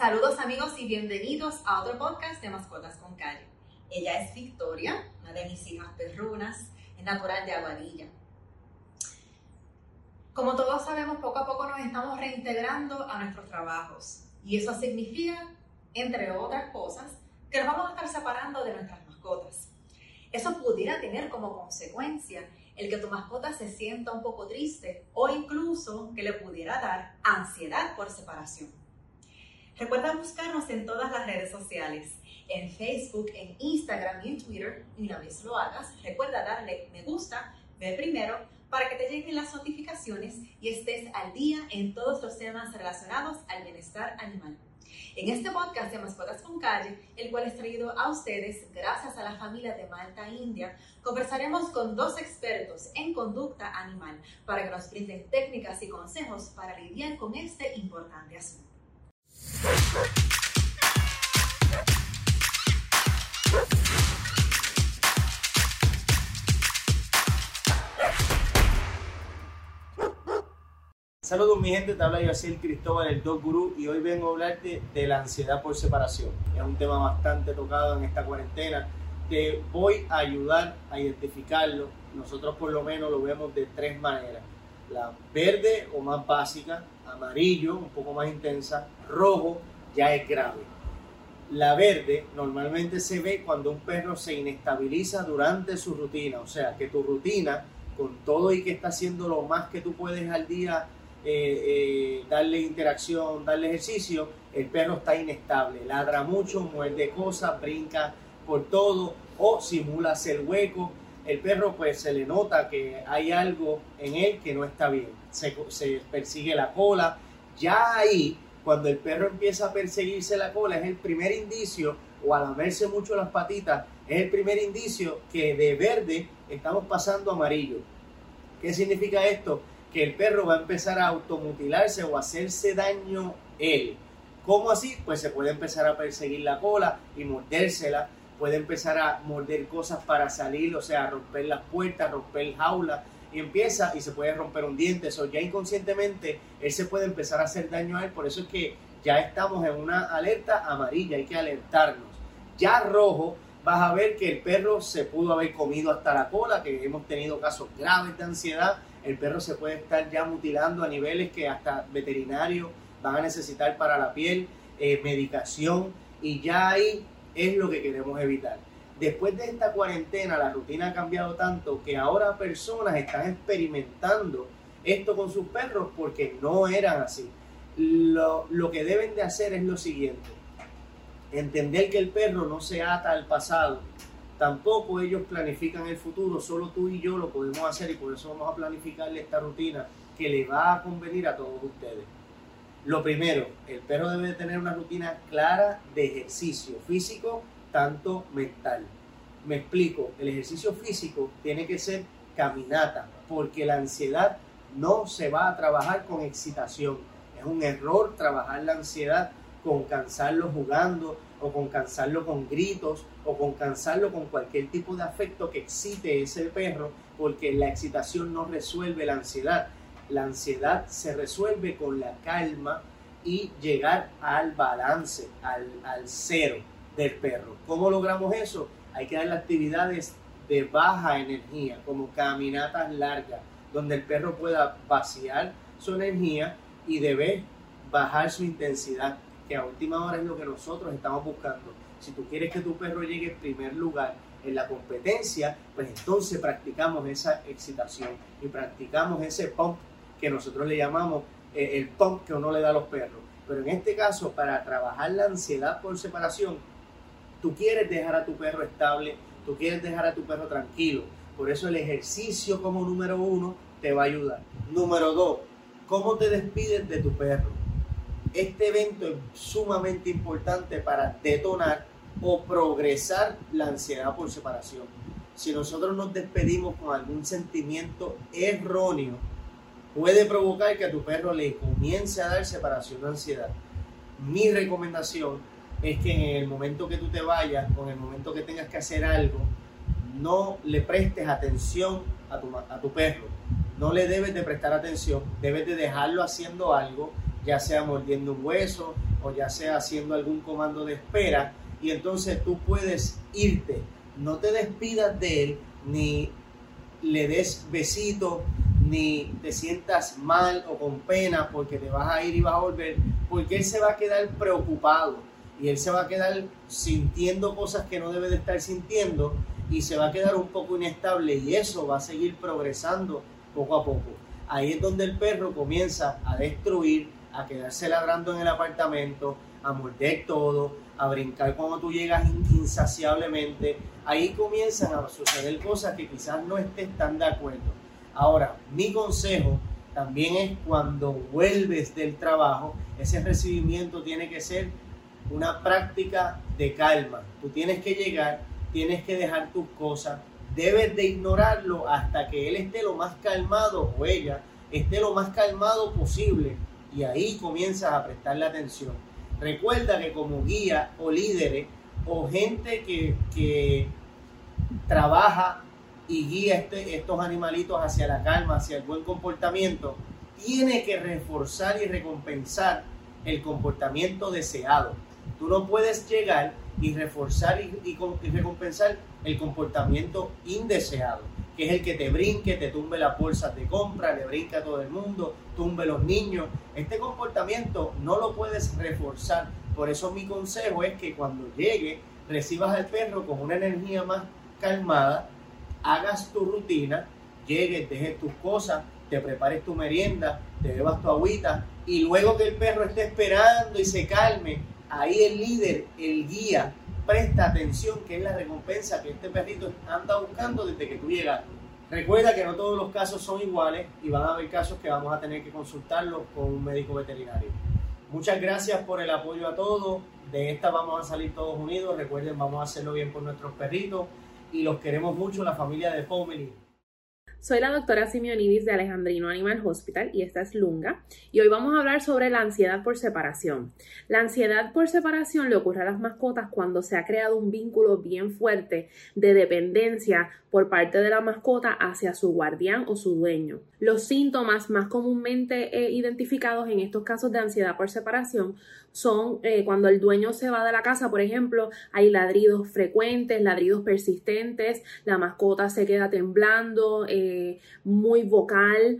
Saludos amigos y bienvenidos a otro podcast de Mascotas con Calle. Ella es Victoria, una de mis hijas perrunas, es natural de Aguadilla. Como todos sabemos, poco a poco nos estamos reintegrando a nuestros trabajos y eso significa, entre otras cosas, que nos vamos a estar separando de nuestras mascotas. Eso pudiera tener como consecuencia el que tu mascota se sienta un poco triste o incluso que le pudiera dar ansiedad por separación. Recuerda buscarnos en todas las redes sociales, en Facebook, en Instagram y en Twitter. Y una vez lo hagas, recuerda darle me gusta, ver primero, para que te lleguen las notificaciones y estés al día en todos los temas relacionados al bienestar animal. En este podcast de Mascotas con Calle, el cual es traído a ustedes gracias a la familia de Malta India, conversaremos con dos expertos en conducta animal para que nos brinden técnicas y consejos para lidiar con este importante asunto. Saludos mi gente, te habla Yacir Cristóbal, el Dog Guru, y hoy vengo a hablarte de la ansiedad por separación. Es un tema bastante tocado en esta cuarentena. Te voy a ayudar a identificarlo. Nosotros por lo menos lo vemos de tres maneras. La verde o más básica, amarillo, un poco más intensa, rojo, ya es grave. La verde normalmente se ve cuando un perro se inestabiliza durante su rutina, o sea, que tu rutina, con todo y que está haciendo lo más que tú puedes al día, eh, eh, darle interacción, darle ejercicio, el perro está inestable, ladra mucho, muerde cosas, brinca por todo o simula hacer hueco. El perro pues se le nota que hay algo en él que no está bien, se, persigue la cola, ya ahí cuando el perro empieza a perseguirse la cola es el primer indicio, o a lamerse mucho las patitas, es el primer indicio que de verde estamos pasando a amarillo. ¿Qué significa esto? que el perro va a empezar a automutilarse o a hacerse daño él. ¿Cómo así? Pues se puede empezar a perseguir la cola y mordérsela, puede empezar a morder cosas para salir, o sea, romper las puertas, romper jaula y empieza y se puede romper un diente, eso ya inconscientemente él se puede empezar a hacer daño a él, por eso es que ya estamos en una alerta amarilla, hay que alertarnos. Ya rojo, vas a ver que el perro se pudo haber comido hasta la cola, que hemos tenido casos graves de ansiedad. El perro se puede estar ya mutilando a niveles que hasta veterinarios van a necesitar para la piel, eh, medicación, y ya ahí es lo que queremos evitar. Después de esta cuarentena, la rutina ha cambiado tanto que ahora personas están experimentando esto con sus perros porque no eran así. Lo, lo que deben de hacer es lo siguiente, entender que el perro no se ata al pasado, Tampoco ellos planifican el futuro, solo tú y yo lo podemos hacer y por eso vamos a planificarle esta rutina que le va a convenir a todos ustedes. Lo primero, el perro debe tener una rutina clara de ejercicio físico, tanto mental. Me explico, el ejercicio físico tiene que ser caminata, porque la ansiedad no se va a trabajar con excitación. Es un error trabajar la ansiedad con cansarlo jugando o con cansarlo con gritos o con cansarlo con cualquier tipo de afecto que excite ese perro porque la excitación no resuelve la ansiedad. La ansiedad se resuelve con la calma y llegar al balance, al, al cero del perro. ¿Cómo logramos eso? Hay que darle actividades de baja energía, como caminatas largas, donde el perro pueda vaciar su energía y debe bajar su intensidad que a última hora es lo que nosotros estamos buscando. Si tú quieres que tu perro llegue en primer lugar en la competencia, pues entonces practicamos esa excitación y practicamos ese pump que nosotros le llamamos eh, el pump que uno le da a los perros. Pero en este caso, para trabajar la ansiedad por separación, tú quieres dejar a tu perro estable, tú quieres dejar a tu perro tranquilo. Por eso el ejercicio como número uno te va a ayudar. Número dos, ¿cómo te despides de tu perro? Este evento es sumamente importante para detonar o progresar la ansiedad por separación. Si nosotros nos despedimos con algún sentimiento erróneo, puede provocar que a tu perro le comience a dar separación de ansiedad. Mi recomendación es que en el momento que tú te vayas o en el momento que tengas que hacer algo, no le prestes atención a tu, a tu perro. No le debes de prestar atención, debes de dejarlo haciendo algo ya sea mordiendo un hueso, o ya sea haciendo algún comando de espera y entonces tú puedes irte. No te despidas de él ni le des besito ni te sientas mal o con pena porque te vas a ir y vas a volver, porque él se va a quedar preocupado y él se va a quedar sintiendo cosas que no debe de estar sintiendo y se va a quedar un poco inestable y eso va a seguir progresando poco a poco. Ahí es donde el perro comienza a destruir, a quedarse ladrando en el apartamento, a morder todo, a brincar cuando tú llegas insaciablemente. Ahí comienzan a suceder cosas que quizás no estés tan de acuerdo. Ahora, mi consejo también es cuando vuelves del trabajo, ese recibimiento tiene que ser una práctica de calma. Tú tienes que llegar, tienes que dejar tus cosas, debes de ignorarlo hasta que él esté lo más calmado o ella esté lo más calmado posible y ahí comienzas a prestarle atención. Recuerda que como guía o líderes o gente que, que trabaja y guía este, estos animalitos hacia la calma, hacia el buen comportamiento, tiene que reforzar y recompensar el comportamiento deseado. Tú no puedes llegar y reforzar y, recompensar el comportamiento indeseado, que es el que te brinque, te tumbe las bolsas de compra, le brinca a todo el mundo, tumbe los niños. Este comportamiento no lo puedes reforzar. Por eso mi consejo es que cuando llegue, recibas al perro con una energía más calmada, hagas tu rutina, llegues, dejes tus cosas, te prepares tu merienda, te bebas tu agüita y luego que el perro esté esperando y se calme, ahí el líder, el guía, presta atención que es la recompensa que este perrito anda buscando desde que tú llegas. Recuerda que no todos los casos son iguales y van a haber casos que vamos a tener que consultarlos con un médico veterinario. Muchas gracias por el apoyo a todos. De esta vamos a salir todos unidos. Recuerden, vamos a hacerlo bien por nuestros perritos y los queremos mucho, la familia de Pomeli. Soy la doctora Simeonidis de Alejandrino Animal Hospital y esta es Lunga. Y hoy vamos a hablar sobre la ansiedad por separación. La ansiedad por separación le ocurre a las mascotas cuando se ha creado un vínculo bien fuerte de dependencia por parte de la mascota hacia su guardián o su dueño. Los síntomas más comúnmente eh, identificados en estos casos de ansiedad por separación son eh, cuando el dueño se va de la casa, por ejemplo, hay ladridos frecuentes, ladridos persistentes, la mascota se queda temblando, eh, muy vocal.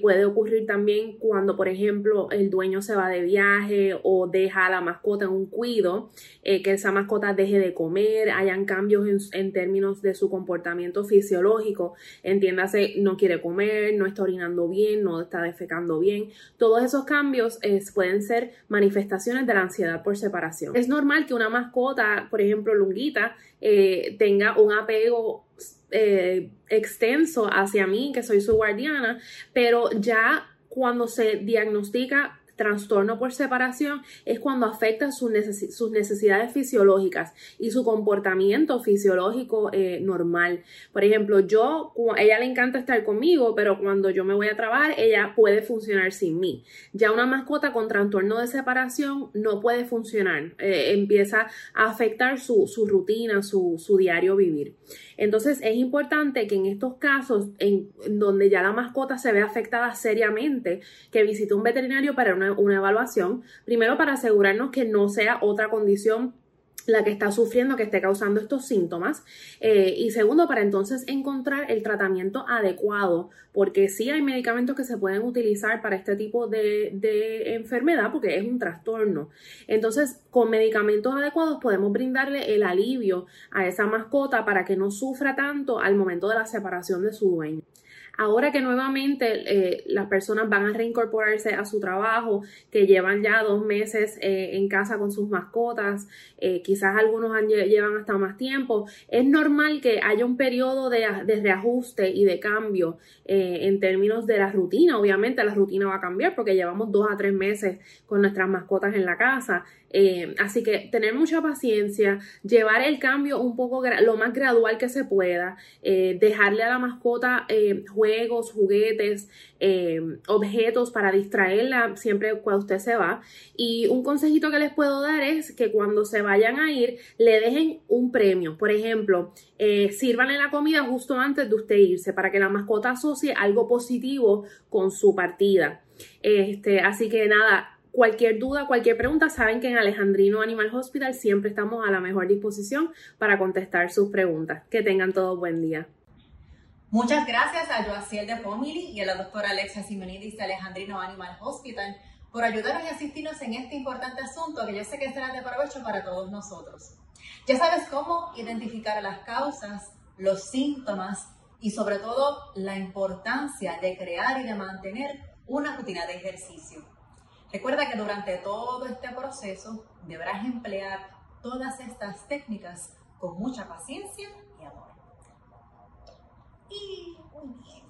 puede ocurrir también cuando, por ejemplo, el dueño se va de viaje o deja a la mascota en un cuido, que esa mascota deje de comer, hayan cambios en términos de su comportamiento fisiológico, entiéndase, no quiere comer, no está orinando bien, no está defecando bien. Todos esos cambios pueden ser manifestaciones de la ansiedad por separación. Es normal que una mascota, por ejemplo, lunguita, eh, tenga un apego eh, extenso hacia mí, que soy su guardiana, pero ya cuando se diagnostica trastorno por separación es cuando afecta sus, necesidades fisiológicas y su comportamiento fisiológico eh, normal. Por ejemplo, yo, ella le encanta estar conmigo, pero cuando yo me voy a trabajar, ella puede funcionar sin mí. Ya una mascota con trastorno de separación no puede funcionar, eh, empieza a afectar su, rutina, su, diario vivir. Entonces es importante que en estos casos en, donde ya la mascota se ve afectada seriamente, que visite un veterinario para una, una evaluación, primero para asegurarnos que no sea otra condición la que está sufriendo, que esté causando estos síntomas. Eh, y segundo, para entonces encontrar el tratamiento adecuado, porque sí hay medicamentos que se pueden utilizar para este tipo de, de enfermedad, porque es un trastorno. Entonces, con medicamentos adecuados podemos brindarle el alivio a esa mascota para que no sufra tanto al momento de la separación de su dueño. Ahora que nuevamente eh, las personas van a reincorporarse a su trabajo, que llevan ya dos meses eh, en casa con sus mascotas, eh, quizás algunos llevan hasta más tiempo, es normal que haya un periodo de, de reajuste y de cambio en términos de la rutina. Obviamente la rutina va a cambiar porque llevamos dos a tres meses con nuestras mascotas en la casa. así que tener mucha paciencia, llevar el cambio un poco lo más gradual que se pueda, dejarle a la mascota juegos, juguetes, eh, objetos para distraerla siempre cuando usted se va. Y un consejito que les puedo dar es que cuando se vayan a ir, le dejen un premio. Por ejemplo, eh, sírvanle la comida justo antes de usted irse para que la mascota asocie algo positivo con su partida. Este, así que nada, Cualquier duda, cualquier pregunta, saben que en Alejandrino Animal Hospital siempre estamos a la mejor disposición para contestar sus preguntas. Que tengan todos buen día. Muchas gracias a Joaciel de Pomili y a la doctora Alexa Simonidis de Alejandrino Animal Hospital por ayudarnos y asistirnos en este importante asunto que yo sé que será de provecho para todos nosotros. Ya sabes cómo identificar las causas, los síntomas y sobre todo la importancia de crear y de mantener una rutina de ejercicio. Recuerda que durante todo este proceso deberás emplear todas estas técnicas con mucha paciencia y amor. Y muy bien.